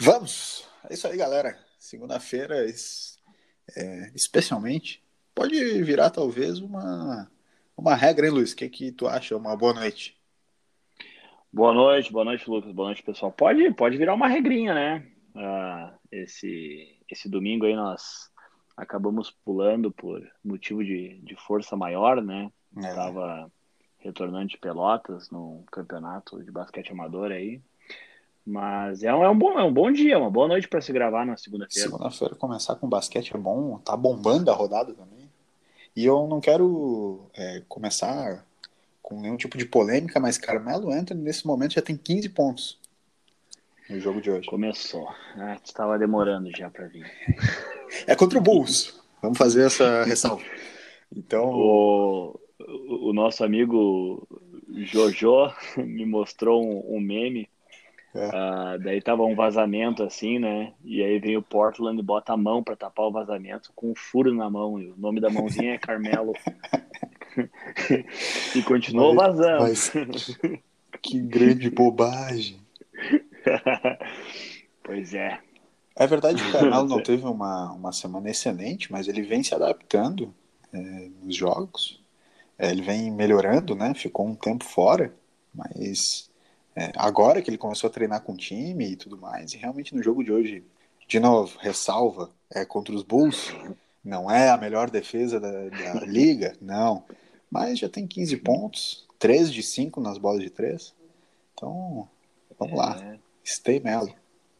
Vamos! É isso aí, galera. Segunda-feira, é, especialmente, pode virar talvez uma, uma regra, hein, Luiz? O que, que tu acha? Uma boa noite. Boa noite, boa noite, Lucas. Boa noite, pessoal. Pode, pode virar uma regrinha, né? Uh, esse, esse domingo aí nós acabamos pulando por motivo de, de força maior, né? Estava é. retornando de Pelotas no campeonato de basquete amador aí. Mas é um, é um, bom, é um bom dia, uma boa noite para se gravar na segunda-feira. Segunda-feira começar com basquete é bom, tá bombando a rodada também. E eu não quero é, começar com nenhum tipo de polêmica, mas Carmelo Anthony nesse momento já tem 15 pontos no jogo de hoje. Começou. Ah, estava demorando já para vir. É contra o Bulls. Vamos fazer essa ressalva. Então. O, o nosso amigo Jojo me mostrou um, um meme é. Uh, daí tava um vazamento assim, né? E aí vem o Portland e bota a mão para tapar o vazamento com um furo na mão. E o nome da mãozinha é Carmelo. e continuou mas, vazando. Mas, que grande bobagem. pois é. É verdade que o Carmelo não teve uma, uma semana excelente, mas ele vem se adaptando é, nos jogos. É, ele vem melhorando, né? Ficou um tempo fora, mas é, agora que ele começou a treinar com o time e tudo mais, e realmente no jogo de hoje, de novo, ressalva, é contra os Bulls, não é a melhor defesa da, da liga, não, mas já tem 15 pontos, 3 de 5 nas bolas de 3, então vamos é. lá, stay Melo.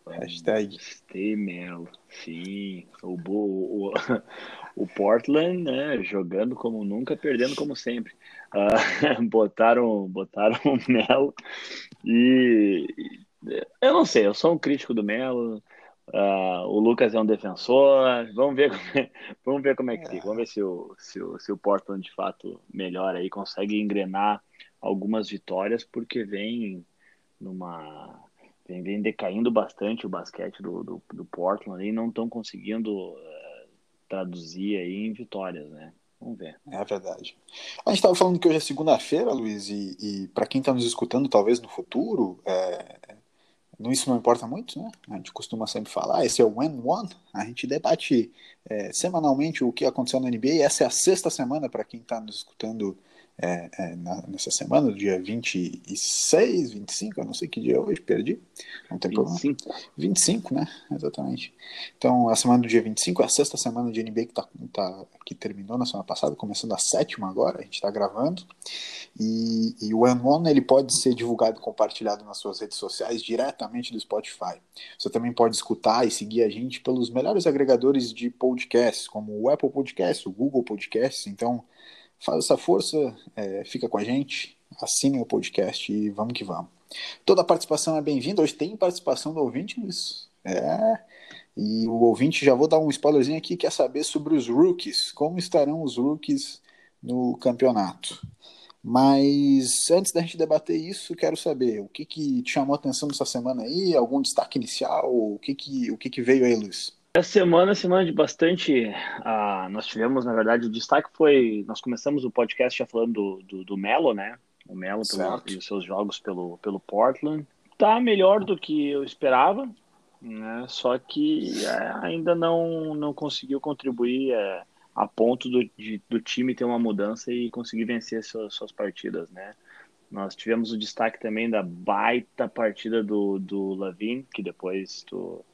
Hashtag. Stay Melo, sim. O, o, o Portland, né, jogando como nunca, perdendo como sempre. Uh, botaram, botaram o Melo e eu não sei, eu sou um crítico do Melo. Uh, o Lucas é um defensor. Vamos ver, como é, vamos ver como é que fica. Vamos ver se o, se o, se o Portland de fato melhora aí, consegue engrenar algumas vitórias, porque vem numa vem, vem decaindo bastante o basquete do, do, do Portland e não estão conseguindo uh, traduzir aí em vitórias, né? Vamos ver. É verdade. A gente estava falando que hoje é segunda-feira, Luiz, e, e para quem está nos escutando, talvez no futuro, é, isso não importa muito, né? A gente costuma sempre falar, esse é o When One. A gente debate é, semanalmente o que aconteceu na NBA. Essa é a sexta semana para quem está nos escutando é, é, na, nessa semana, do dia 26, 25, eu não sei que dia é hoje, perdi. Não tem 25. problema. 25, né? Exatamente. Então, a semana do dia 25 é a sexta semana de NBA que, tá, tá, que terminou na semana passada, começando a sétima agora, a gente está gravando. E, e o One ele pode ser divulgado e compartilhado nas suas redes sociais diretamente do Spotify. Você também pode escutar e seguir a gente pelos melhores agregadores de podcasts, como o Apple Podcasts, o Google Podcasts. Então, Faz essa força, é, fica com a gente, assinem o podcast e vamos que vamos. Toda participação é bem-vinda. Hoje tem participação do ouvinte, Luiz. É. E o ouvinte, já vou dar um spoilerzinho aqui, quer saber sobre os rookies. Como estarão os rookies no campeonato? Mas antes da gente debater isso, quero saber o que, que te chamou a atenção nessa semana aí? Algum destaque inicial? O que, que, o que, que veio aí, Luiz? Essa semana, semana de bastante. Uh, nós tivemos, na verdade, o destaque foi. Nós começamos o podcast já falando do, do, do Melo, né? O Melo pelo, e os seus jogos pelo, pelo Portland. Tá melhor do que eu esperava, né? Só que é, ainda não, não conseguiu contribuir é, a ponto do, de, do time ter uma mudança e conseguir vencer suas, suas partidas, né? Nós tivemos o destaque também da baita partida do, do Lavin, que depois tu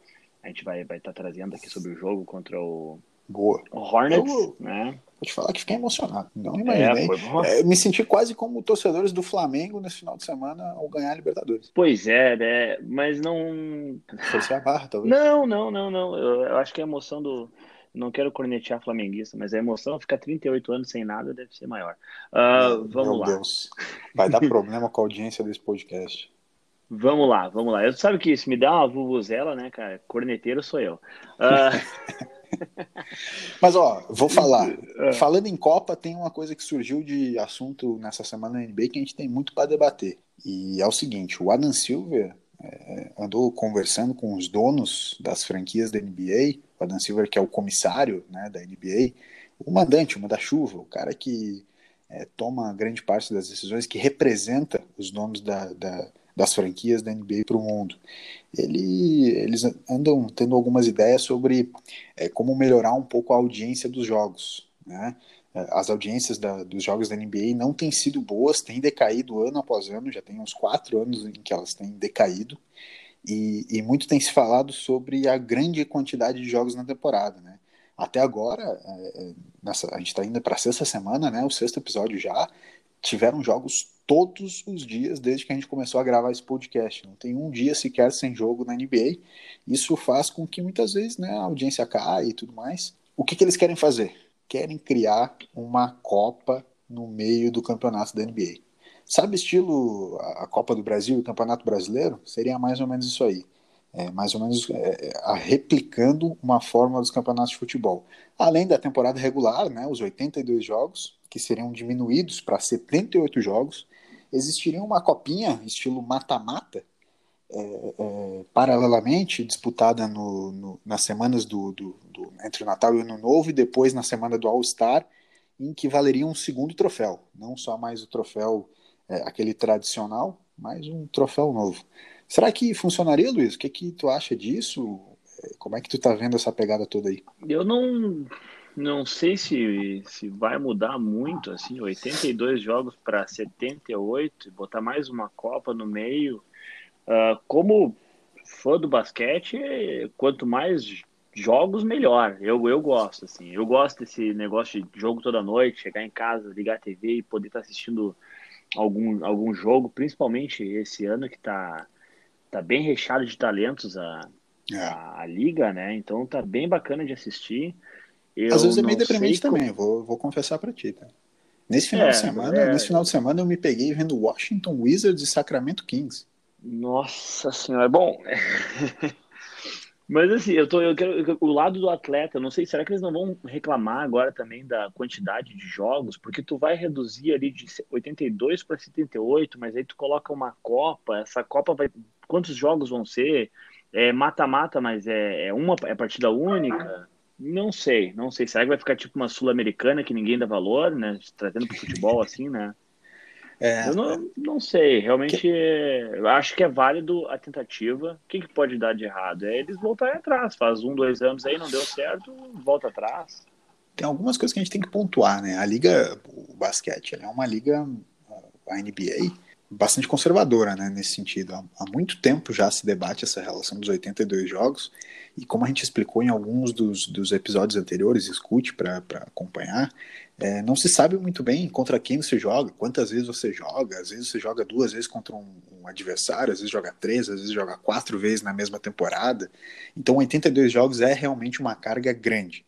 a gente vai estar vai tá trazendo aqui sobre o jogo contra o, Boa. o Hornets, eu, né? Vou te falar que fiquei emocionado. Não imaginei. É, é, me senti quase como torcedores do Flamengo nesse final de semana ao ganhar a Libertadores. Pois é, né? Mas não. Foi a barra, talvez. Não, não, não, não. Eu, eu, acho que a emoção do. Não quero cornetear flamenguista, mas a emoção ficar 38 anos sem nada deve ser maior. Uh, vamos Meu lá. Deus. Vai dar problema com a audiência desse podcast. Vamos lá, vamos lá. Eu sabe que se me dá uma vuvuzela, né, cara? Corneteiro sou eu. Uh... Mas ó, vou falar. É. Falando em Copa, tem uma coisa que surgiu de assunto nessa semana na NBA que a gente tem muito para debater. E é o seguinte: o Adam Silver é, andou conversando com os donos das franquias da NBA, o Adam Silver, que é o comissário né, da NBA, o mandante, o manda-chuva, o cara que é, toma grande parte das decisões, que representa os nomes da, da, das franquias da NBA para o mundo. Ele, eles andam tendo algumas ideias sobre é, como melhorar um pouco a audiência dos jogos. Né? As audiências da, dos jogos da NBA não têm sido boas, têm decaído ano após ano, já tem uns quatro anos em que elas têm decaído. E, e, muito tem se falado sobre a grande quantidade de jogos na temporada, né? Até agora, é, é nessa, a gente está indo para a sexta semana, né? O sexto episódio já tiveram jogos todos os dias desde que a gente começou a gravar esse podcast. Não tem um dia sequer sem jogo na NBA. Isso faz com que muitas vezes, né, a audiência caia e tudo mais. O que, que eles querem fazer? Querem criar uma Copa no meio do campeonato da NBA. Sabe, estilo a Copa do Brasil e o Campeonato Brasileiro? Seria mais ou menos isso aí. É, mais ou menos é, é replicando uma forma dos campeonatos de futebol. Além da temporada regular, né, os 82 jogos, que seriam diminuídos para 78 jogos, existiria uma copinha, estilo mata-mata, é, é, paralelamente disputada no, no, nas semanas do, do, do, entre o Natal e o Ano Novo, e depois na semana do All-Star, em que valeria um segundo troféu, não só mais o troféu é, aquele tradicional, mais um troféu novo. Será que funcionaria, Luiz? O que, que tu acha disso? É, como é que tu tá vendo essa pegada toda aí? Eu não não sei se, se vai mudar muito, assim, 82 jogos para 78, botar mais uma Copa no meio. Uh, como fã do basquete, quanto mais jogos, melhor. Eu, eu gosto, assim. Eu gosto desse negócio de jogo toda noite, chegar em casa, ligar a TV e poder estar tá assistindo algum, algum jogo, principalmente esse ano que tá, tá bem recheado de talentos a, é. a, a, liga, né? Então tá bem bacana de assistir. Eu Às vezes é meio deprimente como... também, vou, vou confessar para ti, tá? Nesse final é, de semana, é... nesse final de semana eu me peguei vendo Washington Wizards e Sacramento Kings. Nossa senhora, bom. Mas assim, eu tô, eu quero o lado do atleta, não sei, será que eles não vão reclamar agora também da quantidade de jogos? Porque tu vai reduzir ali de 82 para 78, mas aí tu coloca uma Copa, essa Copa vai quantos jogos vão ser? É mata-mata, mas é, é uma é partida única? Não sei, não sei. Será que vai ficar tipo uma sul-americana que ninguém dá valor, né? Trazendo pro futebol assim, né? É, eu não, não sei, realmente que... eu acho que é válido a tentativa. O que, que pode dar de errado? É eles voltarem atrás. Faz um, dois anos aí, não deu certo, volta atrás. Tem algumas coisas que a gente tem que pontuar, né? A liga, o basquete, é uma liga, a NBA, bastante conservadora, né? Nesse sentido. Há, muito tempo já se debate essa relação dos 82 jogos. E como a gente explicou em alguns dos, dos episódios anteriores, escute para acompanhar, é, não se sabe muito bem contra quem você joga, quantas vezes você joga. Às vezes você joga duas vezes contra um, um, adversário, às vezes joga três, às vezes joga quatro vezes na mesma temporada. Então, 82 jogos é realmente uma carga grande.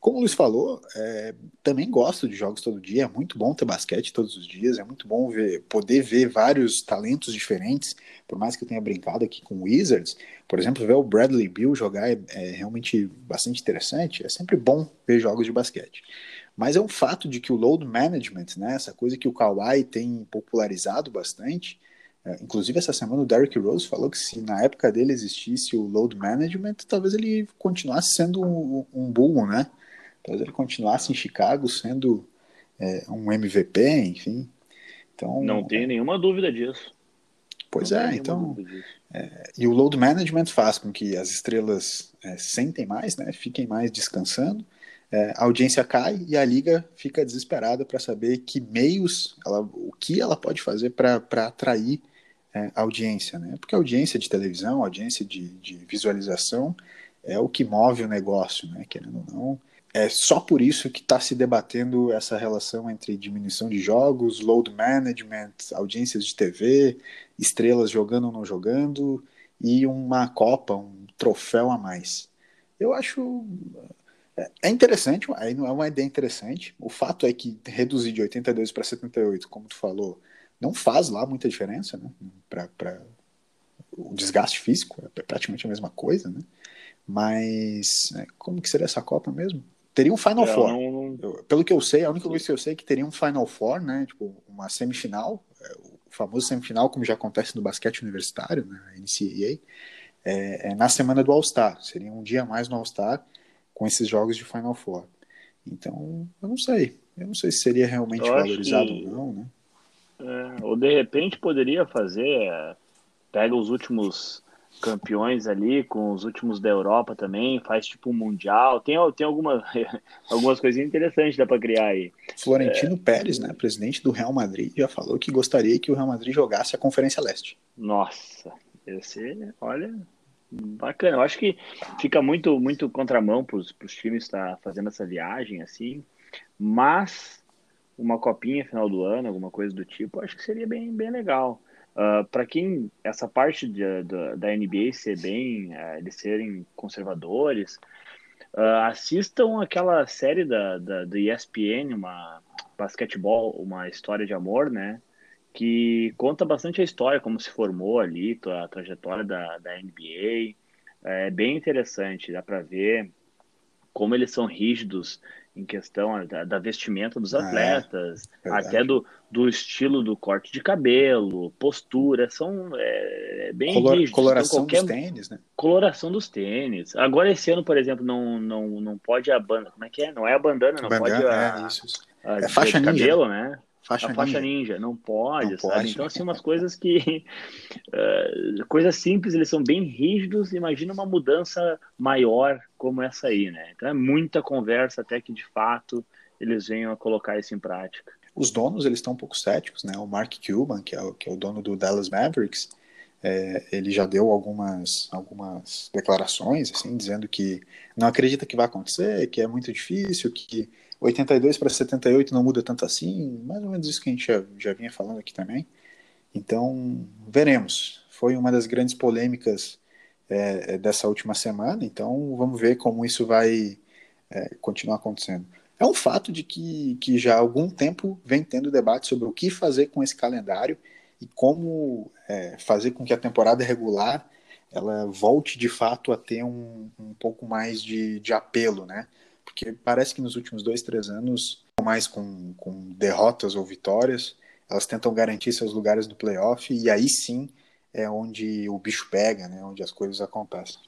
Como o Luiz falou, é, também gosto de jogos todo dia. É muito bom ter basquete todos os dias. É muito bom ver, poder ver vários talentos diferentes. Por mais que eu tenha brincado aqui com Wizards, por exemplo, ver o Bradley Bill jogar é, é realmente bastante interessante. É sempre bom ver jogos de basquete. Mas é um fato de que o load management, né, essa coisa que o Kawhi tem popularizado bastante, é, inclusive essa semana o Derrick Rose falou que se na época dele existisse o load management, talvez ele continuasse sendo um, um bull, né? Talvez ele continuasse em Chicago sendo é, um MVP, enfim. Então, não tenho nenhuma dúvida disso. Pois não é, então. É, e o load management faz com que as estrelas é, sentem mais, né? Fiquem mais descansando é, a audiência cai e a liga fica desesperada para saber que meios, ela, o que ela pode fazer para atrair é, audiência, né? Porque a audiência de televisão, a audiência de, de visualização é o que move o negócio, né? Querendo ou não, é só por isso que está se debatendo essa relação entre diminuição de jogos, load management, audiências de TV, estrelas jogando ou não jogando e uma Copa, um troféu a mais. Eu acho é interessante, aí não é uma ideia interessante. O fato é que reduzir de 82 para 78, como tu falou, não faz lá muita diferença, né? Para o desgaste físico é praticamente a mesma coisa, né? Mas é, como que seria essa Copa mesmo? Teria um Final é, Four. Não... Eu, pelo que eu sei, a única coisa que eu sei é que teria um Final Four, né? Tipo, uma semifinal, é, o famoso semifinal, como já acontece no basquete universitário, né? NCAA, é, é na semana do All-Star. Seria um dia a mais no All-Star com esses jogos de Final Four. Então, eu não sei. Eu não sei se seria realmente eu valorizado que, ou não, né? É, ou de repente poderia fazer, é, pega os últimos campeões ali, com os últimos da Europa também, faz tipo um mundial. Tem, tem alguma, algumas coisinhas interessantes dá para criar aí. Florentino é... Pérez, né, presidente do Real Madrid, já falou que gostaria que o Real Madrid jogasse a Conferência Leste. Nossa, esse, olha, bacana. Eu acho que fica muito, muito contramão para os times estar tá fazendo essa viagem assim, mas uma copinha final do ano, alguma coisa do tipo, acho que seria bem, bem legal. Ah, para quem essa parte de, de, da NBA ser bem, uh, eles serem conservadores, uh, assistam aquela série da, da, do ESPN, uma basquetebol, uma história de amor, né? Que conta bastante a história, como se formou ali, a trajetória da, da NBA. É bem interessante, dá para ver como eles são rígidos em questão da, da vestimenta dos é, atletas, é, até do, do estilo do corte de cabelo, postura, são é, bem Color, rígidos. Então, coloração então, dos tênis, né? Coloração dos tênis. Agora esse ano, por exemplo, não, não, não pode a banda, como é que é? Não é a bandana, não bandana, pode a, é, isso, isso. a, é faixa ninja. cabelo, né? Faixa a faixa ninja. ninja. não pode, não sabe? Pode. Então, assim, umas coisas que. Uh, coisas simples, eles são bem rígidos. Imagina uma mudança maior como essa aí, né? Então, é muita conversa até que, de fato, eles venham a colocar isso em prática. Os donos, eles estão um pouco céticos, né? O Mark Cuban, que é o, que é o dono do Dallas Mavericks, é, ele já deu algumas, algumas declarações, assim, dizendo que não acredita que vai acontecer, que é muito difícil, que 82 para 78 não muda tanto assim, mais ou menos isso que a gente já, já vinha falando aqui também. Então, veremos. Foi uma das grandes polêmicas é, é, dessa última semana, então vamos ver como isso vai é, continuar acontecendo. É um fato de que, que já há algum tempo vem tendo debate sobre o que fazer com esse calendário e como é, fazer com que a temporada regular ela volte de fato a ter um, um pouco mais de, de apelo, né? Porque parece que nos últimos dois, três anos, mais com, com derrotas ou vitórias, elas tentam garantir seus lugares no playoff e aí sim é onde o bicho pega, né, onde as coisas acontecem.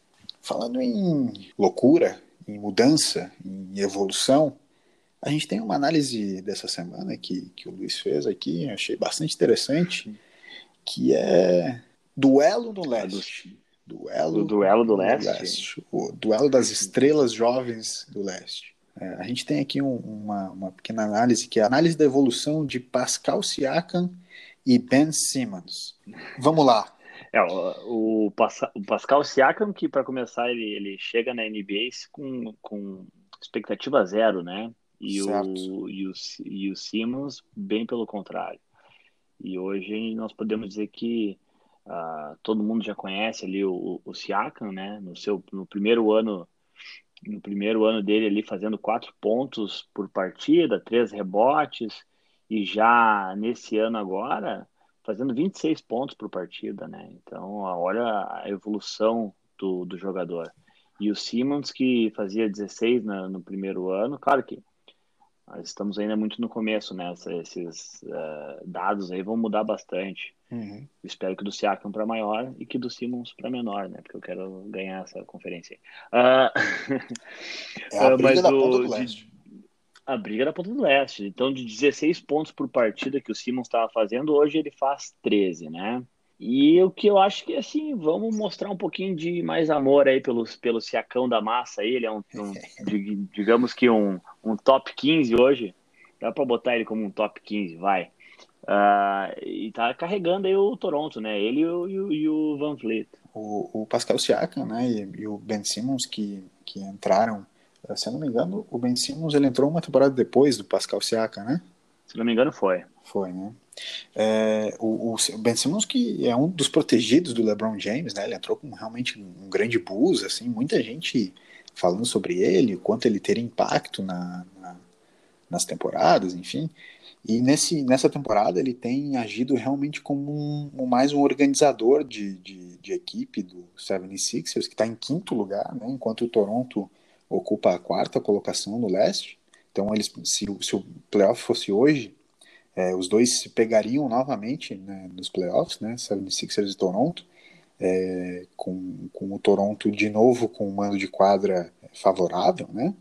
Falando em loucura, em mudança, em evolução, a gente tem uma análise dessa semana que, que o Luiz fez aqui, achei bastante interessante, que é duelo no leste. Duelo, duelo do leste. leste. O duelo das estrelas jovens do leste. É, a gente tem aqui um, uma, uma pequena análise, que é a análise da evolução de Pascal Siakam e Ben Simmons. Vamos lá. É, o, o, Pascal Siakam, que para começar, ele, ele chega na NBA com, com expectativa zero, né? E o, e, o, e o Simmons, bem pelo contrário. E hoje nós podemos dizer que Uh, todo mundo já conhece ali o, o Siakam, né? No seu no primeiro ano no primeiro ano dele ali fazendo quatro pontos por partida, três rebotes e já nesse ano agora fazendo 26 pontos por partida, né? Então olha a evolução do, do jogador. E o Simmons que fazia 16 na, no primeiro ano, claro que nós estamos ainda muito no começo, né? Esses uh, dados aí vão mudar bastante. Uhum. Espero que do Siakam para maior e que do Simmons para menor, né? Porque eu quero ganhar essa conferência. Uh... É a briga uh, da ponta do leste. De... A briga da ponta do leste. Então, de 16 pontos por partida que o Simmons estava fazendo, hoje ele faz 13, né? E o que eu acho que, assim, vamos mostrar um pouquinho de mais amor aí pelo, pelo Siacão da massa. Ele é um, um digamos que um, um top 15 hoje. Dá para botar ele como um top 15, vai. Uh, e tá carregando aí o Toronto, né? Ele e o, e o Van Vliet. O, o, Pascal Siakam, né? E, e, o Ben Simmons que, que entraram. Se eu não me engano, o Ben Simmons ele entrou uma temporada depois do Pascal Siakam, né? Se não me engano, foi. Foi, né? É, o, o, Ben Simmons que é um dos protegidos do LeBron James, né? Ele entrou com realmente um grande buzz, assim, muita gente falando sobre ele, o quanto ele teria impacto na, na, nas temporadas, enfim. E nesse, nessa temporada ele tem agido realmente como um, mais um organizador de, de, de equipe do 76ers, que está em quinto lugar, né, enquanto o Toronto ocupa a quarta colocação no leste. Então, eles, se, se o playoff fosse hoje, é, os dois se pegariam novamente né, nos playoffs, né, 76ers e Toronto, é, com, com o Toronto de novo com um mando de quadra favorável, né?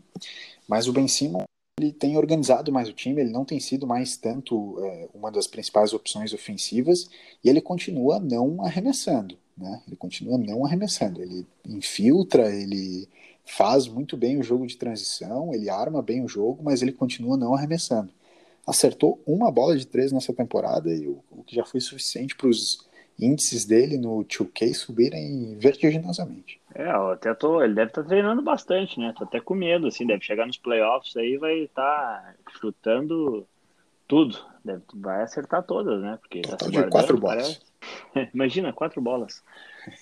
Mas o Ben Simmons ele tem organizado mais o time, ele não tem sido mais tanto é, uma das principais opções ofensivas e ele continua não arremessando, né? Ele continua não arremessando, ele infiltra, ele faz muito bem o jogo de transição, ele arma bem o jogo, mas ele continua não arremessando. Acertou uma bola de três nessa temporada e o, o que já foi suficiente para os índices dele no 2K subirem vertiginosamente. É, eu até tô, ele deve estar tá treinando bastante, né? Tô até com medo, assim, deve chegar nos playoffs aí vai estar tá chutando tudo, deve, vai acertar todas, né? Porque tá Total tá de quatro bolas. Imagina, quatro bolas.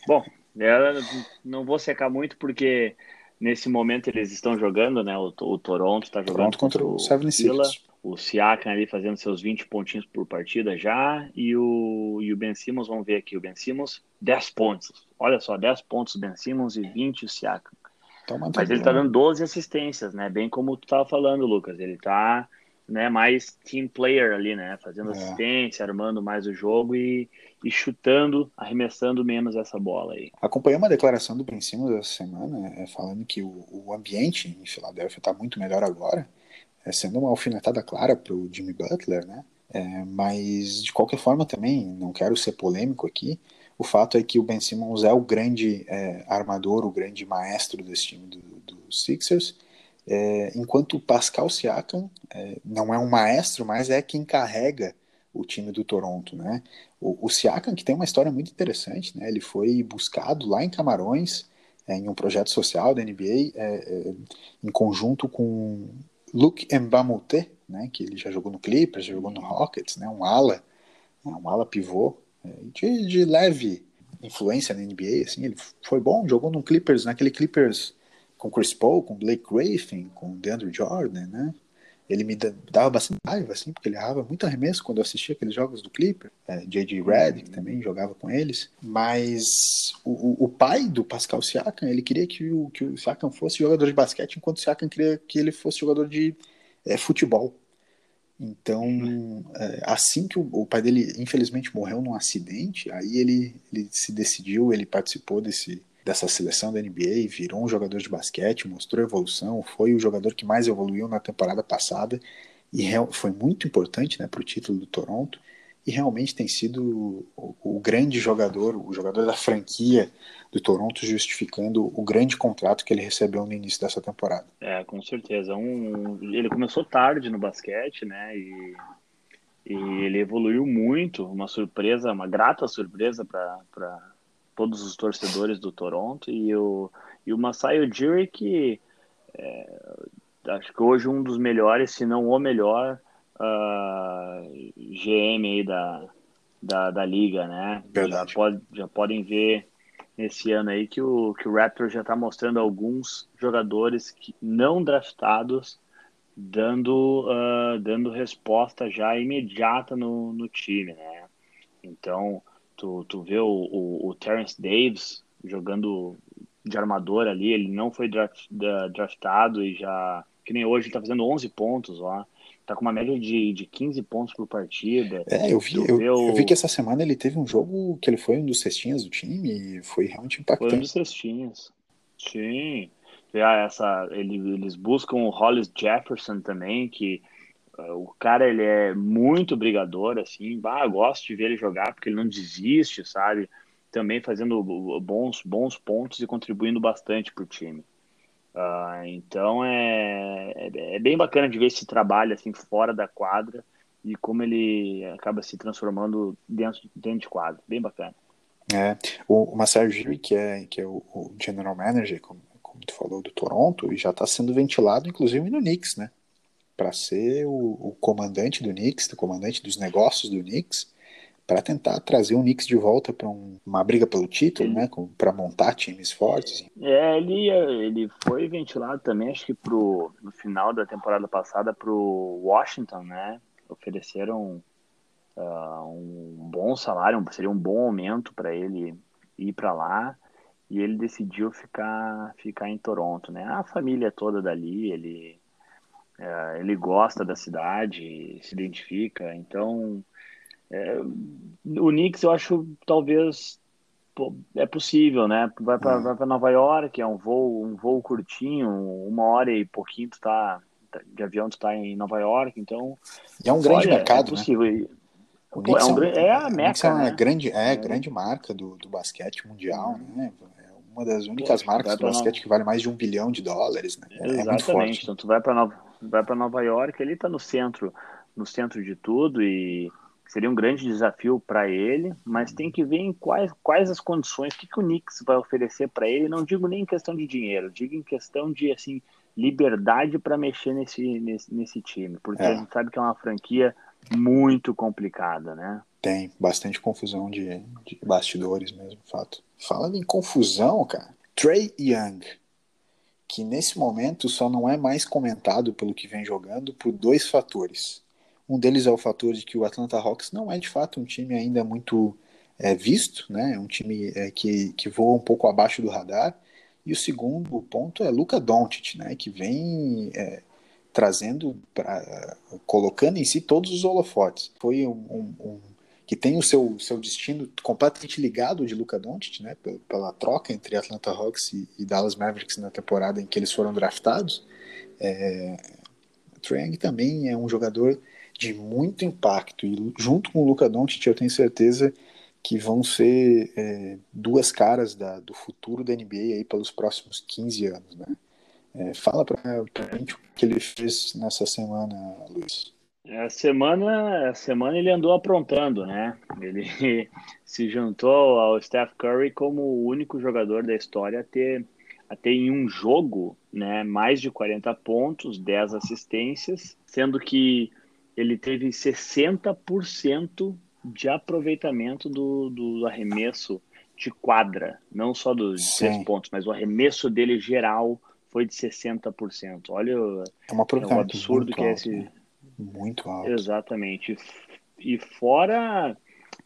Bom, eu não vou secar muito porque nesse momento eles estão jogando, né? O, o Toronto está jogando Toronto contra o Seven Sixers o Siakam ali fazendo seus 20 pontinhos por partida já, e o, e o Ben Simmons, vamos ver aqui, o Ben Simmons, 10 pontos. Olha só, 10 pontos o Ben Simmons e 20 o Siakam. Mas ele tá dando 12 assistências, né? Bem como tu tava falando, Lucas. Ele tá né, mais team player ali, né? Fazendo é. assistência, armando mais o jogo e, e chutando, arremessando menos essa bola aí. Acompanhei uma declaração do Ben Simmons essa semana, é, falando que o, o ambiente em Filadélfia está muito melhor agora é, sendo uma alfinetada clara para o Jimmy Butler, né? É, mas de qualquer forma também, não quero ser polêmico aqui, o fato é que o Ben Simmons é o grande é, armador, o grande maestro desse time do, do Sixers, é, enquanto Pascal Siakam é, não é um maestro, mas é quem carrega o time do Toronto, né? O, o Siakam que tem uma história muito interessante, né? Ele foi buscado lá em Camarões é, em um projeto social da NBA é, em conjunto com Luke Mbamute, né, que ele já jogou no Clippers, já jogou no Rockets, né, um ala, né, um ala pivô, é, de, de, leve influência na NBA, assim, ele foi bom, jogou no Clippers, naquele Clippers com Chris Paul, com Blake Griffin, com DeAndre Jordan, né, ele me dava bastante raiva, assim, porque ele errava muito arremesso quando eu assistia aqueles jogos do Clipper. É, J.J. Redick também jogava com eles. Mas o, o, pai do Pascal Siakam, ele queria que o, que o Siakam fosse jogador de basquete, enquanto o Siakam queria que ele fosse jogador de é, futebol. Então, é, assim que o, o, pai dele, infelizmente, morreu num acidente, aí ele, ele se decidiu, ele participou desse dessa seleção da NBA, virou um jogador de basquete, mostrou evolução, foi o jogador que mais evoluiu na temporada passada e foi muito importante né, para o título do Toronto e realmente tem sido o, o, grande jogador, o jogador da franquia do Toronto, justificando o grande contrato que ele recebeu no início dessa temporada. É, com certeza. Um, ele começou tarde no basquete, né? E, e ele evoluiu muito, uma surpresa, uma grata surpresa para todos os torcedores do Toronto e o, e o Masai Ujiri que é, acho que hoje um dos melhores, se não o melhor uh, ah, GM da, da, da liga, né? Já, pode, já podem ver nesse ano aí que o, que o Raptor já está mostrando alguns jogadores que, não draftados dando, uh, dando resposta já imediata no, no time, né? Então, Tu, tu vê o, o, o Terence Davis jogando de armador ali, ele não foi draft, draftado e já, que nem hoje, tá fazendo 11 pontos lá. Tá com uma média de, de 15 pontos por partida. É, eu vi, eu, eu, vi que essa semana ele teve um jogo que ele foi um dos cestinhas do time e foi realmente impactante. Foi um dos cestinhas. Sim. Essa, ele, eles buscam o Hollis Jefferson também, que o cara, ele é muito brigador, assim, bah, gosto de ver ele jogar porque ele não desiste, sabe? Também fazendo bons, bons pontos e contribuindo bastante para o time. Uh, então é, é, é, bem bacana de ver esse trabalho assim fora da quadra e como ele acaba se transformando dentro, dentro de quadra. Bem bacana. É, o, Marcelo que é, que é o, o general manager, como, como tu falou, do Toronto, já está sendo ventilado, inclusive no Knicks, né? Para ser o, o, comandante do Knicks, o comandante dos negócios do Knicks, para tentar trazer o Knicks de volta para um, uma briga pelo título, né, para montar times fortes. É, ele, ele foi ventilado também, acho que pro, no final da temporada passada para o Washington, né, ofereceram uh, um bom salário, seria um bom aumento para ele ir para lá e ele decidiu ficar ficar em Toronto, né? A família toda dali, ele é, ele gosta da cidade, se identifica. Então, é, o Knicks eu acho talvez pô, é possível, né? Vai para uhum. Nova York, é um voo, um voo curtinho, uma hora e pouquinho tu tá, de avião tu tá em Nova York, então. E é um grande olha, é mercado, é possível. né? O Pô, é, um, é, a Meca, é uma né? grande, é, é, grande marca do, do basquete mundial, uhum. né? É uma das únicas Pô, marcas do basquete Nova... que vale mais de um bilhão de dólares, né? Exatamente. É muito forte. Então tu vai para Nova, vai para Nova York, ele está no centro, no centro de tudo e seria um grande desafio para ele, mas tem que ver em quais, quais as condições, o que, que o Knicks vai oferecer para ele. Não digo nem em questão de dinheiro, digo em questão de assim liberdade para mexer nesse, nesse, nesse time, porque é. a gente sabe que é uma franquia muito complicada, né? Tem bastante confusão de, de bastidores mesmo, fato. Falando em confusão, cara, Trey Young, que nesse momento só não é mais comentado pelo que vem jogando por dois fatores. Um deles é o fator de que o Atlanta Hawks não é de fato um time ainda muito é, visto, né? É um time é, que, que voa um pouco abaixo do radar. E o segundo ponto é Luca Doncic, né? Que vem é, trazendo, pra, colocando em si todos os holofotes. Foi um, um, um, que tem o seu, seu destino completamente ligado de Luca Doncic, né, pela, troca entre Atlanta Hawks e, e, Dallas Mavericks na temporada em que eles foram draftados. É, também é um jogador de muito impacto e junto com o Luca Doncic eu tenho certeza que vão ser é, duas caras da, do futuro da NBA aí pelos próximos 15 anos, né? É, fala para gente o que ele fez nessa semana, Luiz. A semana, a semana ele andou aprontando, né? Ele se juntou ao Steph Curry como o único jogador da história a ter, a ter em um jogo né, mais de 40 pontos, 10 assistências, sendo que ele teve 60% de aproveitamento do, do arremesso de quadra, não só dos 10 pontos, mas o arremesso dele geral foi de 60%. Olha é, uma é um absurdo que é esse. Muito alto. Exatamente. E fora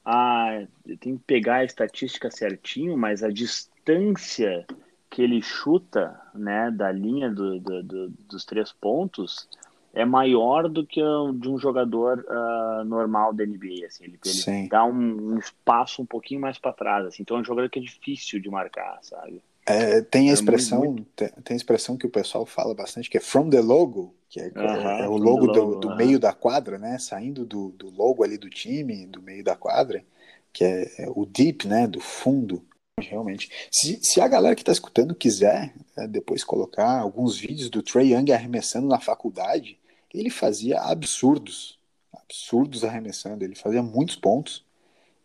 a. Tem que pegar a estatística certinho, mas a distância que ele chuta né, da linha do, do, do, dos três pontos é maior do que de um jogador uh, normal da NBA. Assim, ele, ele dá um, um, espaço um pouquinho mais para trás. Assim, então é um jogador que é difícil de marcar, sabe? É, tem a é expressão, muito, muito... Tem, a expressão que o pessoal fala bastante, que é from the logo, que é, -huh, é o logo, logo do, do meio da quadra, né? Saindo do, do logo ali do time, do meio da quadra, que é, é o deep, né? Do fundo. Realmente. Se, se a galera que está escutando quiser é, depois colocar alguns vídeos do Trey Young arremessando na faculdade, ele fazia absurdos, absurdos arremessando. Ele fazia muitos pontos,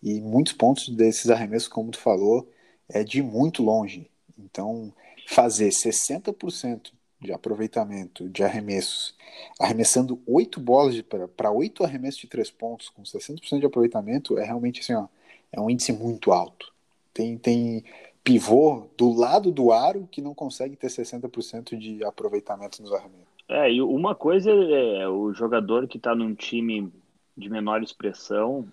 e muitos pontos desses arremessos, como tu falou, é de muito longe. Então, fazer 60% de aproveitamento de arremessos, arremessando oito bolas para oito arremessos de três pontos com 60% de aproveitamento, é realmente assim, ó, é um índice muito alto. Tem, tem pivô do lado do aro que não consegue ter 60% de aproveitamento nos arremessos. É, e uma coisa é o jogador que está num time de menor expressão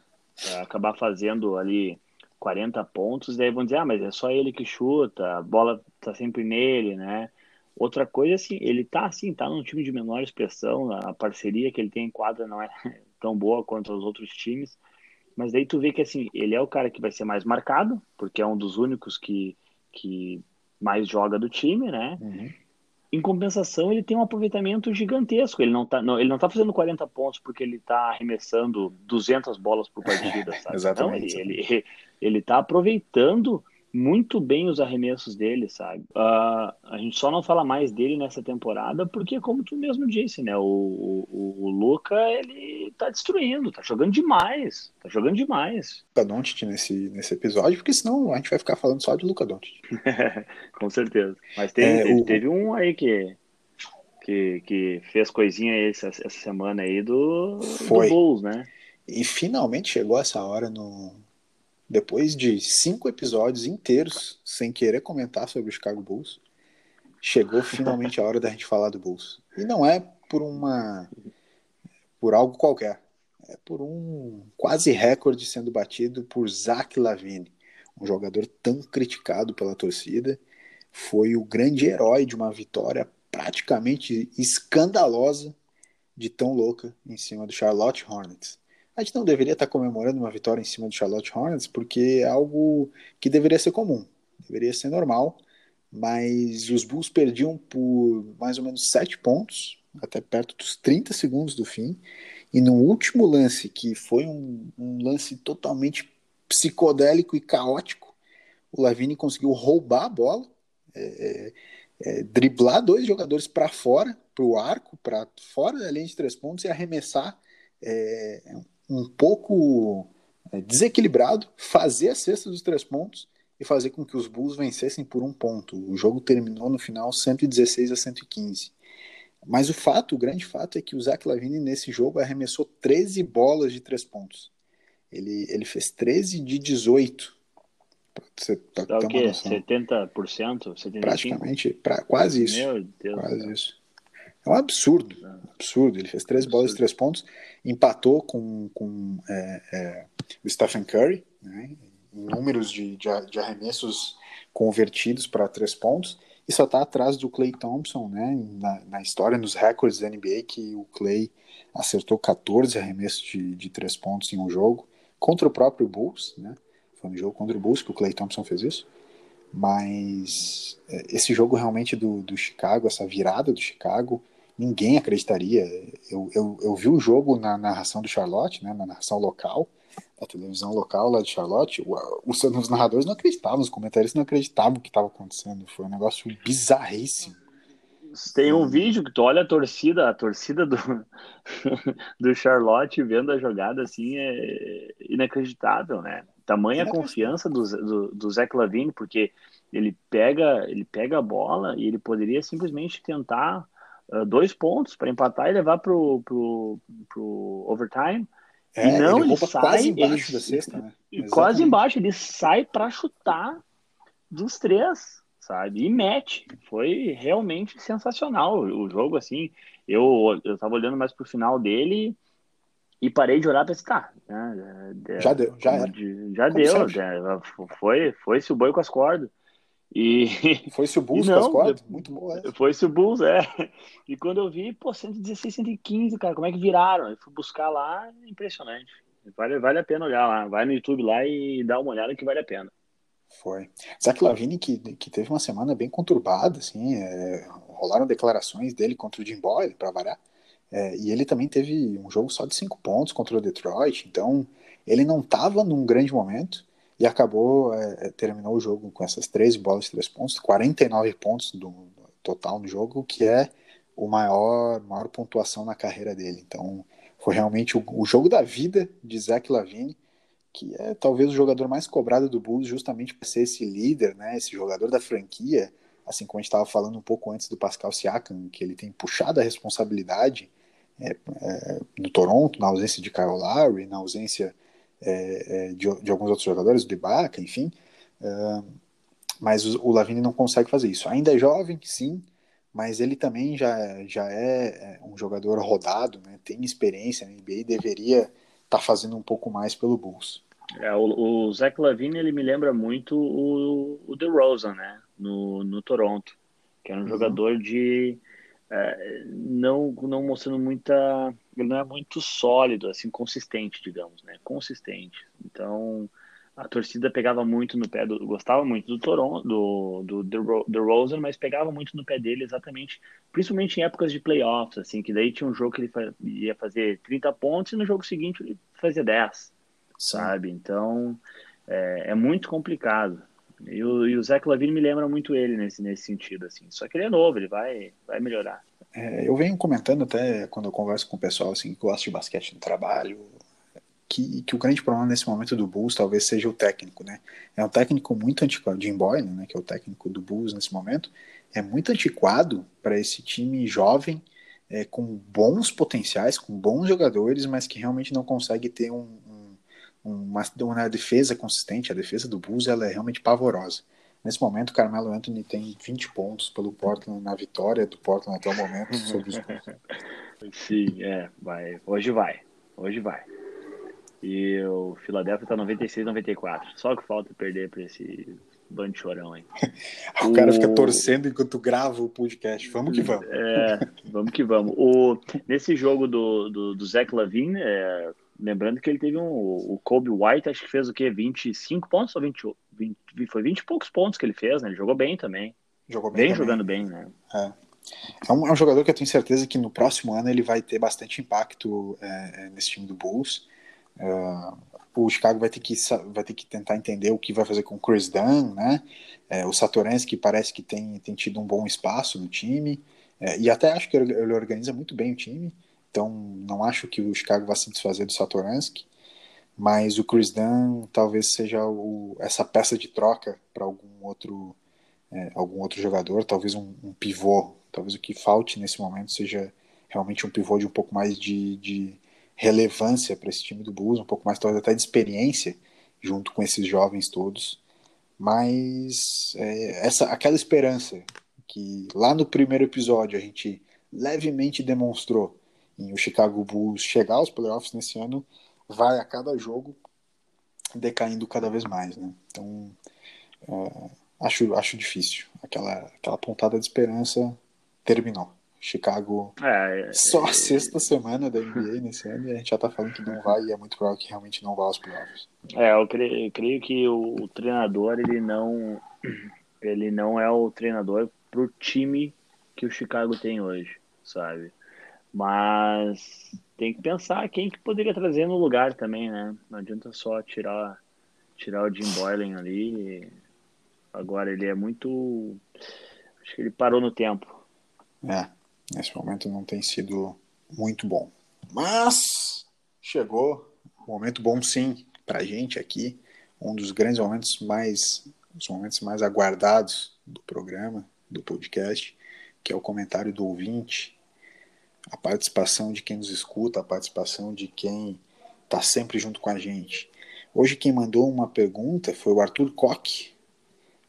é, acabar fazendo ali 40 pontos, daí vão dizer, ah, mas é só ele que chuta, a bola tá sempre nele, né? Outra coisa, assim, ele tá assim, tá num time de menor expressão, a parceria que ele tem em quadra não é tão boa quanto os outros times, mas daí tu vê que, assim, ele é o cara que vai ser mais marcado, porque é um dos únicos que, que mais joga do time, né? Uhum. Em compensação, ele tem um aproveitamento gigantesco. Ele não tá, não, ele não tá fazendo 40 pontos porque ele tá arremessando 200 bolas por partida, sabe? Exatamente. Não, ele, ele, ele tá aproveitando muito bem os arremessos dele, sabe? Uh, a gente só não fala mais dele nessa temporada porque, como tu mesmo disse, né? O, o, o Luca, ele tá destruindo, tá jogando demais, tá jogando demais. Luca Doncic nesse, nesse episódio, porque senão a gente vai ficar falando só de Luca Doncic. Com certeza. Mas teve, é, o... teve um aí que, que, que fez coisinha essa, essa semana aí do, Foi. do Bulls, né? E finalmente chegou essa hora no, depois de cinco episódios inteiros sem querer comentar sobre o Chicago Bulls, chegou finalmente a hora da gente falar do Bulls. E não é por uma por algo qualquer, é por um quase recorde sendo batido por Zach Lavine, um jogador tão criticado pela torcida, foi o grande herói de uma vitória praticamente escandalosa de tão louca em cima do Charlotte Hornets a gente não deveria estar comemorando uma vitória em cima do Charlotte Hornets, porque é algo que deveria ser comum, deveria ser normal, mas os Bulls perdiam por mais ou menos 7 pontos, até perto dos 30 segundos do fim, e no último lance, que foi um, um lance totalmente psicodélico e caótico, o Lavine conseguiu roubar a bola, é, é, é driblar dois jogadores para fora, para o arco, para fora da linha de três pontos e arremessar é, um pouco é, desequilibrado, fazer a cesta dos três pontos e fazer com que os Bulls vencessem por um ponto. O jogo terminou no final 116 a 115. Mas o fato, o grande fato, é que o Zach Lavine nesse jogo arremessou 13 bolas de três pontos. Ele, ele fez 13 de 18. Você tá, Dá o quê? 70%? 75%? Praticamente, pra, quase isso. Meu Deus quase Deus. isso. É um absurdo. Um absurdo. Ele fez 13 bolas de três pontos, empatou com, com é, é, o Stephen Curry, né, em números de, de, de arremessos convertidos para três pontos e só está atrás do Clay Thompson, né, na, na, história, nos recordes da NBA, que o Clay acertou 14 arremessos de, de três pontos em um jogo, contra o próprio Bulls, né, foi no jogo contra o Bulls que o Clay Thompson fez isso, mas é, esse jogo realmente do, do Chicago, essa virada do Chicago, ninguém acreditaria, eu, eu, eu vi o jogo na narração do Charlotte, né, na narração local, da televisão local lá de Charlotte, os, os narradores não acreditavam, os comentaristas não acreditavam o que estava acontecendo. Foi um negócio bizarríssimo. Tem um vídeo que tu olha a torcida, a torcida do, do Charlotte vendo a jogada assim é inacreditável, né? Tamanha confiança do, do, do Zach Lavine, porque ele pega, ele pega a bola e ele poderia simplesmente tentar uh, dois pontos para empatar e levar pro, pro, pro overtime é, e não, ele, ele sai, quase embaixo ele, da cesta, né? Quase embaixo, ele sai para chutar dos três, sabe? E mete. Foi realmente sensacional o jogo, assim. Eu, eu tava olhando mais pro final dele e parei de orar para estar. Tá, né? Já deu, já era. Já Como deu, né? foi, foi-se o boi com as cordas. E foi-se o Bulls não, com as cordas? Muito bom, é. Foi-se o Bulls, é. E quando eu vi, pô, 116, 115, cara, como é que viraram? Eu fui buscar lá, impressionante. Vale, vale a pena olhar lá. Vai no YouTube lá e dá uma olhada que vale a pena. Foi. Zach Lavine, que, que teve uma semana bem conturbada, assim, é, rolaram declarações dele contra o Jim Boyle, para variar. É, e ele também teve um jogo só de cinco pontos contra o Detroit, então ele não estava num grande momento e acabou, é, é, terminou o jogo com essas 13 bolas 3 pontos, 49 pontos do, total no jogo, que é o maior, maior pontuação na carreira dele. Então, foi realmente o, o jogo da vida de Zach Lavine, que é talvez o jogador mais cobrado do Bulls, justamente por ser esse líder, né, esse jogador da franquia, assim como a gente estava falando um pouco antes do Pascal Siakam, que ele tem puxado a responsabilidade é, é, no Toronto, na ausência de Kyle Lowry, na ausência é, é, de, de, alguns outros jogadores, do Ibaka, enfim. Uh, mas o, o Lavine não consegue fazer isso. Ainda é jovem, sim, mas ele também já, já é, é um jogador rodado, né, tem experiência na NBA e deveria estar tá fazendo um pouco mais pelo Bulls. É, o, o Zach Lavine ele me lembra muito o, o DeRozan, né, no, no Toronto, que era um uhum. jogador de é, não não mostrando muita ele não é muito sólido assim consistente digamos né? Consistente. Então a torcida pegava muito no pé do gostava muito do Toronto do do The Rosen mas pegava muito no pé dele exatamente principalmente em épocas de playoffs assim que daí tinha um jogo que ele ia fazer 30 pontos e no jogo seguinte ele fazia 10 sabe? Então é, é muito complicado e o, e o Zach Lavine me lembra muito ele nesse, nesse sentido, assim. Só que ele é novo, ele vai, vai melhorar. É, eu venho comentando até quando eu converso com o pessoal assim, que gosta de basquete no trabalho, que, que o grande problema nesse momento do Bulls talvez seja o técnico, né? É um técnico muito antiquado, Jim Boyle, né, que é o técnico do Bulls nesse momento, é muito antiquado para esse time jovem, é, com bons potenciais, com bons jogadores, mas que realmente não consegue ter um, uma, uma defesa consistente. A defesa do Bulls ela é realmente pavorosa. Nesse momento, o Carmelo Anthony tem 20 pontos pelo Portland na vitória do Portland até o momento sobre os Sim, é, vai. Hoje vai. Hoje vai. E o Philadelphia tá 96, 94. Só que falta perder para esse bando chorão aí. o, o cara fica torcendo enquanto grava o podcast. Vamos que vamos. É, vamos que vamos. O, nesse jogo do, do, do Zach Lavine, é, Lembrando que ele teve um. O Kobe White, acho que fez o quê? 25 pontos ou 20, 20, foi 20 e poucos pontos que ele fez, né? Ele jogou bem também. Jogou bem. Vem jogando bem, né? É. É um, é um, jogador que eu tenho certeza que no próximo ano ele vai ter bastante impacto é, é nesse time do Bulls. Uh, o Chicago vai ter, que, vai ter que tentar entender o que vai fazer com o Chris Dunn, né? É, o Satoransky parece que tem, tem tido um bom espaço no time. É, e até acho que ele, organiza muito bem o time. Então não acho que o Chicago vá se desfazer do Satoransky. Mas o Chris Dunn talvez seja o, essa peça de troca para algum outro é, algum outro jogador, talvez um, um, pivô. Talvez o que falte nesse momento seja realmente um pivô de um pouco mais de, de relevância para esse time do Bulls, um pouco mais talvez até de experiência junto com esses jovens todos. Mas é, essa aquela esperança que lá no primeiro episódio a gente levemente demonstrou em o Chicago Bulls chegar aos playoffs nesse ano vai a cada jogo decaindo cada vez mais, né? Então é, acho, acho difícil. Aquela, aquela pontada de esperança terminou. Chicago é, é, só a sexta semana da NBA nesse ano e a gente já tá falando que não vai e é muito provável que realmente não vá aos playoffs. É, eu creio, eu creio que o, o, treinador ele não ele não é o treinador pro time que o Chicago tem hoje, sabe? Mas tem que pensar quem que poderia trazer no lugar também, né? Não adianta só tirar tirar o Jim Boylan ali Agora ele é muito. Acho que ele parou no tempo. É, nesse momento não tem sido muito bom. Mas chegou um momento bom sim pra gente aqui, um dos grandes momentos mais os momentos mais aguardados do programa, do podcast, que é o comentário do ouvinte, a participação de quem nos escuta, a participação de quem está sempre junto com a gente. Hoje quem mandou uma pergunta foi o Arthur Koch,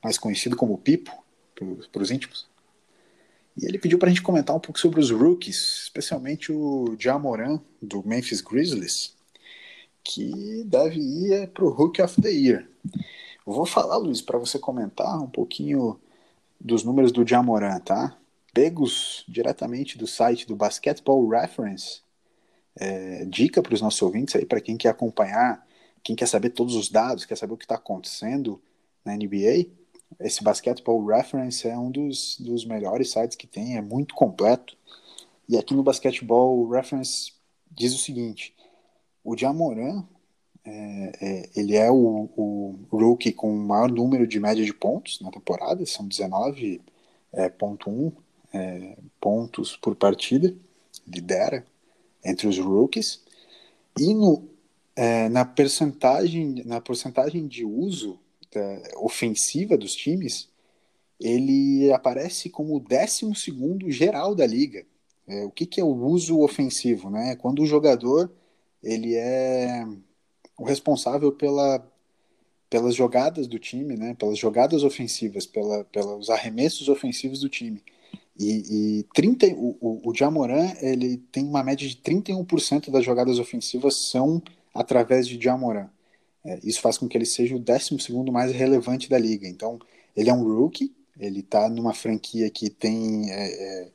mais conhecido como Pipo, para os íntimos. E ele pediu para a gente comentar um pouco sobre os rookies, especialmente o Jamoran, do Memphis Grizzlies, que deve ir para o Rookie of the Year. Vou falar, Luiz, para você comentar um pouquinho dos números do Jamoran, tá? Pegos diretamente do site do Basketball Reference. É, dica para os nossos ouvintes aí, para quem quer acompanhar, quem quer saber todos os dados, quer saber o que está acontecendo na NBA esse Basketball Reference é um dos, dos melhores sites que tem, é muito completo. E aqui no Basketball Reference diz o seguinte: o Jamoran é, é, ele é o, o rookie com o maior número de média de pontos na temporada, são 19,1 é, é, pontos por partida, lidera entre os rookies. E no, é, na, percentagem, na porcentagem de uso ofensiva dos times, ele aparece como o 12 geral da liga. É, o que, que, é o uso ofensivo? Né? Quando o jogador ele é o responsável pela, pelas jogadas do time, né? pelas jogadas ofensivas, pela, pelos arremessos ofensivos do time. E, e 30, o, o, Jamoran ele tem uma média de 31% das jogadas ofensivas são através de Jamoran. É, isso faz com que ele seja o 12 mais relevante da liga. Então, ele é um rookie, ele está numa franquia que tem é, é,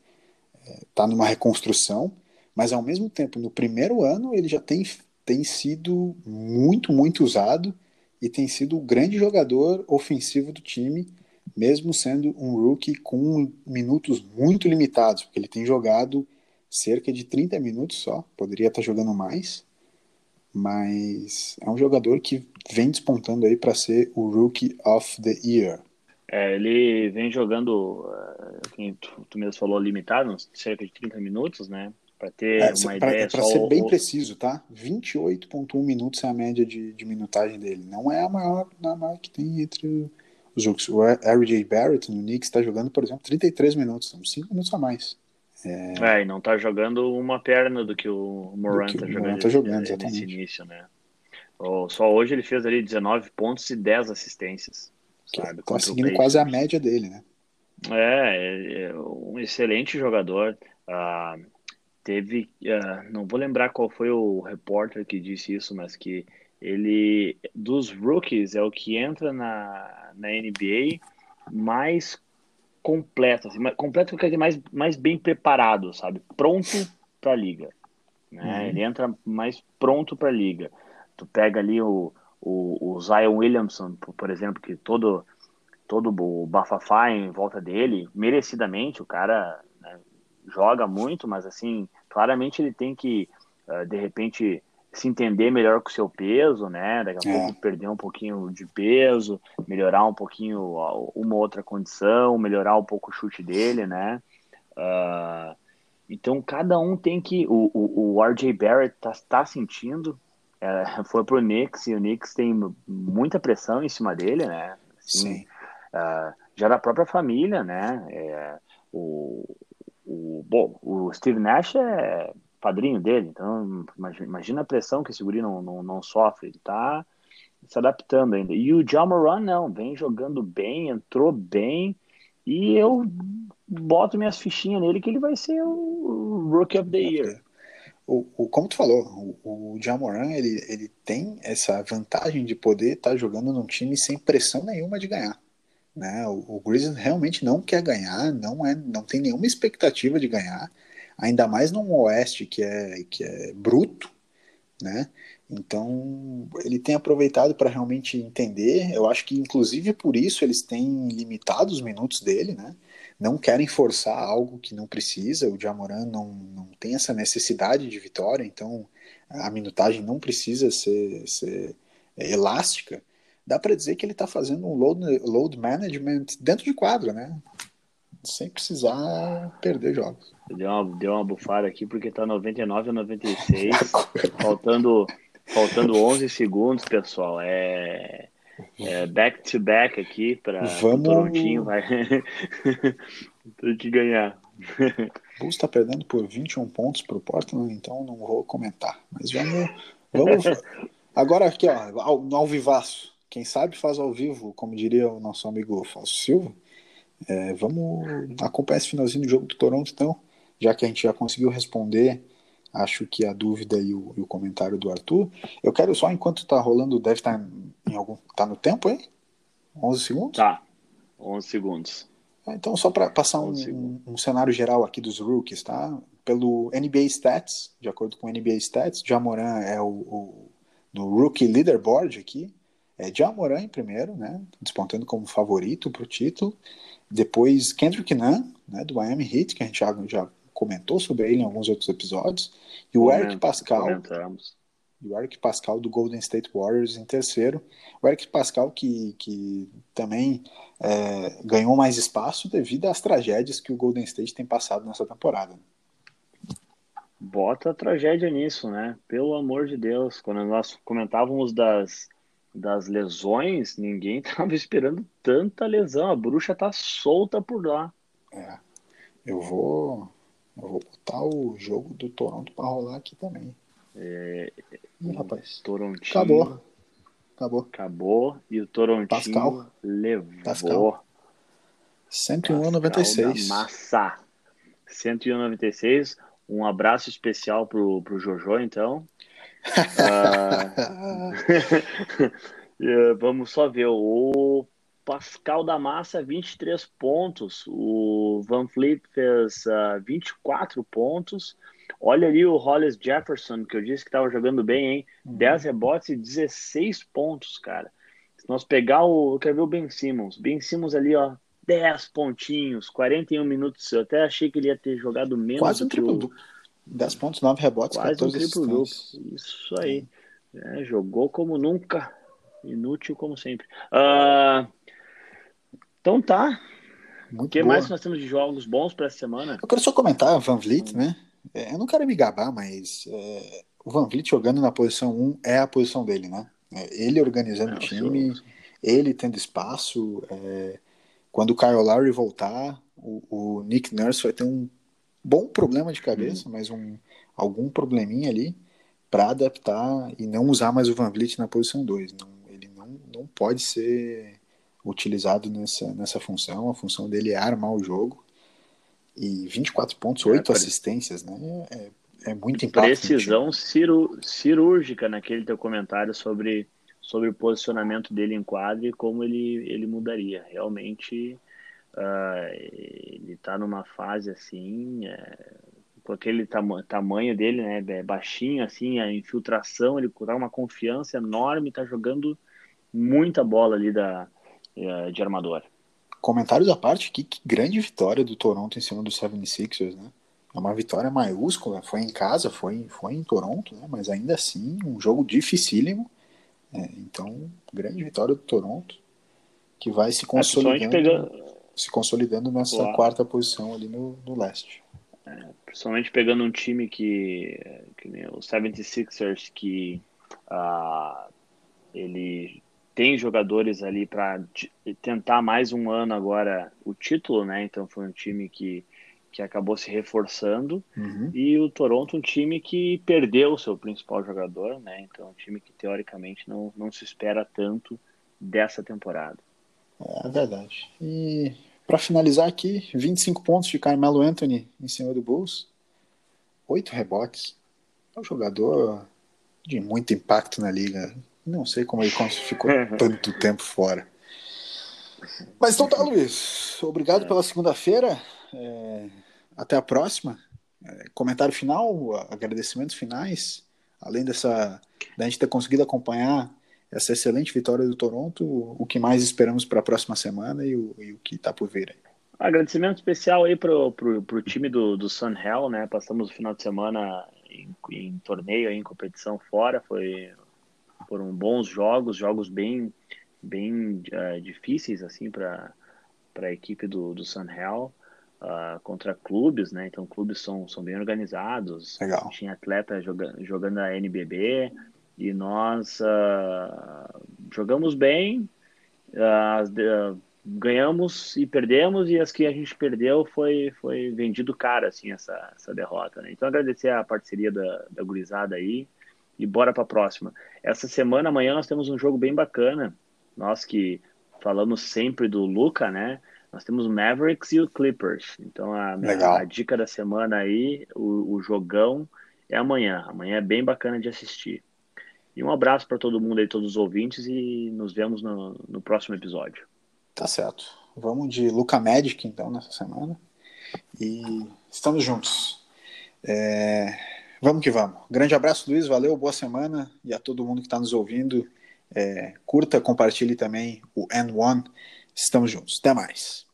é, tá numa reconstrução, mas ao mesmo tempo, no primeiro ano, ele já tem, tem sido muito, muito usado e tem sido o grande jogador ofensivo do time, mesmo sendo um rookie com minutos muito limitados, porque ele tem jogado cerca de 30 minutos só, poderia estar jogando mais mas é um jogador que vem despontando aí para ser o Rookie of the Year. É, ele vem jogando, quem tu, tu, mesmo falou, limitado, cerca de 30 minutos, né? Para ter é, uma pra, ideia. Para ser bem o... preciso, tá? 28,1 minutos é a média de, de, minutagem dele. Não é a maior, a maior que tem entre os jogos. O R.J. Barrett no Knicks está jogando, por exemplo, 33 minutos, são 5 minutos a mais. É... é, e não tá jogando uma perna do que o Moran tá jogando, tá jogando nesse, nesse início, né? Só hoje ele fez ali 19 pontos e 10 assistências. Sabe? Tá seguindo quase a média dele, né? É, é, é um excelente jogador. Ah, teve, ah, não vou lembrar qual foi o repórter que disse isso, mas que ele, dos rookies, é o que entra na, na NBA mais completo, assim, completo quer dizer mais, mais bem preparado, sabe? Pronto para a liga. Né? Uhum. Ele entra mais pronto para a liga. Tu pega ali o, o, o Zion Williamson, por exemplo, que todo todo o bafafá em volta dele, merecidamente, o cara né, joga muito, mas assim, claramente ele tem que, uh, de repente, se entender melhor com o seu peso, né? Daqui a é. pouco perder um pouquinho de peso, melhorar um pouquinho uma outra condição, melhorar um pouco o chute dele, né? Uh, então cada um tem que. O, o, o RJ Barrett tá, tá sentindo, é, foi pro Knicks e o Knicks tem muita pressão em cima dele, né? Assim, Sim. Uh, já da própria família, né? É, o, o, bom, o Steve Nash é padrinho dele, então imagina a pressão que esse guri não, não, não sofre, ele tá se adaptando ainda. E o Jamoran não, vem jogando bem, entrou bem, e eu boto minhas fichinhas nele que ele vai ser o Rookie of the Year. O, o, como tu falou, o, o Jamoran ele, ele tem essa vantagem de poder estar tá jogando num time sem pressão nenhuma de ganhar. Né? O, o Grizzlies realmente não quer ganhar, não, é, não tem nenhuma expectativa de ganhar ainda mais num oeste que é, que é bruto, né? Então ele tem aproveitado para realmente entender. Eu acho que inclusive por isso eles têm limitado os minutos dele, né? Não querem forçar algo que não precisa. O Jamoran não, não tem essa necessidade de vitória, então a minutagem não precisa ser, ser elástica. Dá para dizer que ele está fazendo um load, load management dentro de quadro, né? Sem precisar perder jogos. Deu uma, deu uma bufada aqui porque tá 99 a 96, faltando, faltando 11 segundos, pessoal. É, é back to back aqui para Vamos... o Torontinho vai ter que ganhar. O Bulls está perdendo por 21 pontos pro Portland, então não vou comentar. Mas vamos, vamos agora aqui ó, ao, ao vivaço. Quem sabe faz ao vivo, como diria o nosso amigo Fausto Silva. É, vamos acompanhar esse finalzinho do jogo do Toronto, então já que a gente já conseguiu responder, acho que a dúvida e o, e o comentário do Arthur. Eu quero só, enquanto está rolando, deve estar tá em algum. Tá no tempo aí? 11 segundos? Tá, 11 segundos. É, então, só para passar um, um, um, cenário geral aqui dos rookies, tá? Pelo NBA Stats, de acordo com o NBA Stats, Jamoran é o, o no Rookie Leaderboard aqui, é Jamoran em primeiro, né? Despontando como favorito para o título. Depois Kendrick Nunn, né, do Miami Heat, que a gente já, já comentou sobre ele em alguns outros episódios, e o Eric Pascal. Comentamos. E o Eric Pascal do Golden State Warriors em terceiro. O Eric Pascal que, que também é, ganhou mais espaço devido às tragédias que o Golden State tem passado nessa temporada. Bota a tragédia nisso, né? Pelo amor de Deus. Quando nós comentávamos das, das lesões, ninguém estava esperando tanta lesão. A bruxa tá solta por lá. É. Eu vou eu vou botar o jogo do Toronto para rolar aqui também. É, Ih, rapaz. Torontinho. Acabou. Acabou. Acabou. E o Torontinho Pascal. levou. Pascal. 101,96. Massa. 101,96. Um abraço especial pro, pro Jojo, então. Uh... vamos só ver. O Pascal da Massa, 23 pontos. O Van Fleet fez uh, ah, 24 pontos. Olha ali o Hollis Jefferson, que eu disse que estava jogando bem, hein? Uhum. 10 rebotes e 16 pontos, cara. Se nós pegar o. Eu quero ver o Ben Simmons. Ben Simmons ali, ó. 10 pontinhos, 41 minutos. Eu até achei que ele ia ter jogado menos. Quase um triplo duplo. 10 pontos, 9 rebotes, Quase 14 um triplo duplo. Isso aí. É, jogou como nunca. Inútil como sempre. Uh, então tá. o que boa. mais nós temos de jogos bons para essa semana? Eu quero só comentar Van Vliet, né? É, eu não quero me gabar, mas é, o Van Vliet jogando na posição 1 é a posição dele, né? É, ele organizando é, o time, ele tendo espaço. É, quando o Kyle Lowry voltar, o, o, Nick Nurse vai ter um bom problema de cabeça, hum. mas um, algum probleminha ali para adaptar e não usar mais o Van Vliet na posição 2. Não, ele não, não pode ser utilizado nessa, nessa função. A função dele é armar o jogo. E 24 pontos, 8 é, assistências, né? É, é muito impacto. Precisão ciru, cirúrgica naquele teu comentário sobre, sobre o posicionamento dele em quadro e como ele, ele mudaria. Realmente, uh, ele está numa fase assim, é, com aquele tam tamanho dele, né? É baixinho, assim, a infiltração, ele dá uma confiança enorme, está jogando muita bola ali da, é, de armador. comentários à parte, que, que grande vitória do Toronto em cima do 76ers, né? É uma vitória maiúscula, foi em casa, foi, foi em Toronto, né? mas ainda assim um jogo dificílimo. É, então, grande vitória do Toronto, que vai se é, consolidando, pegando... se consolidando nessa Uau. quarta posição ali no, no leste. É, principalmente pegando um time que, que o 76ers, que uh, ele tem jogadores ali para tentar mais um ano agora o título, né? Então foi um time que, que acabou se reforçando uhum. e o Toronto um time que perdeu o seu principal jogador, né? Então um time que teoricamente não, não se espera tanto dessa temporada. É verdade. E para finalizar aqui, 25 pontos de Carmelo Anthony em cima do Bulls, 8 rebotes. É um jogador de muito impacto na liga. Não sei como ele ficou tanto tempo fora. Mas então tá, Luiz. Obrigado pela segunda-feira. É, até a próxima. É, comentário final, agradecimentos finais. Além dessa da gente ter conseguido acompanhar essa excelente vitória do Toronto, o que mais esperamos para a próxima semana e o, e o que está por vir aí. Agradecimento especial aí pro, pro, pro time do, do Sun Hell, né? Passamos o final de semana em, em torneio, em competição fora, foi foram bons jogos, jogos bem bem uh, difíceis assim para para a equipe do, do Sun Hell uh, contra clubes, né? Então clubes são, são bem organizados. Legal. Tinha atleta joga, jogando a NBB e nós uh, jogamos bem, ganhamos e perdemos e as que a gente perdeu foi foi vendido cara assim essa, essa derrota, né? Então agradecer a parceria da, da gurizada aí e bora para a próxima. Essa semana, amanhã, nós temos um jogo bem bacana. Nós que falamos sempre do Luca, né? Nós temos o Mavericks e o Clippers. Então, a, a, a dica da semana aí, o, o, jogão, é amanhã. Amanhã é bem bacana de assistir. E um abraço para todo mundo aí, todos os ouvintes, e nos vemos no, no próximo episódio. Tá certo. Vamos de Luca Magic, então, nessa semana. E estamos juntos. É... Vamos que vamos. Grande abraço, Luiz. Valeu, boa semana. E a todo mundo que está nos ouvindo, é, curta, compartilhe também o N1. Estamos juntos. Até mais.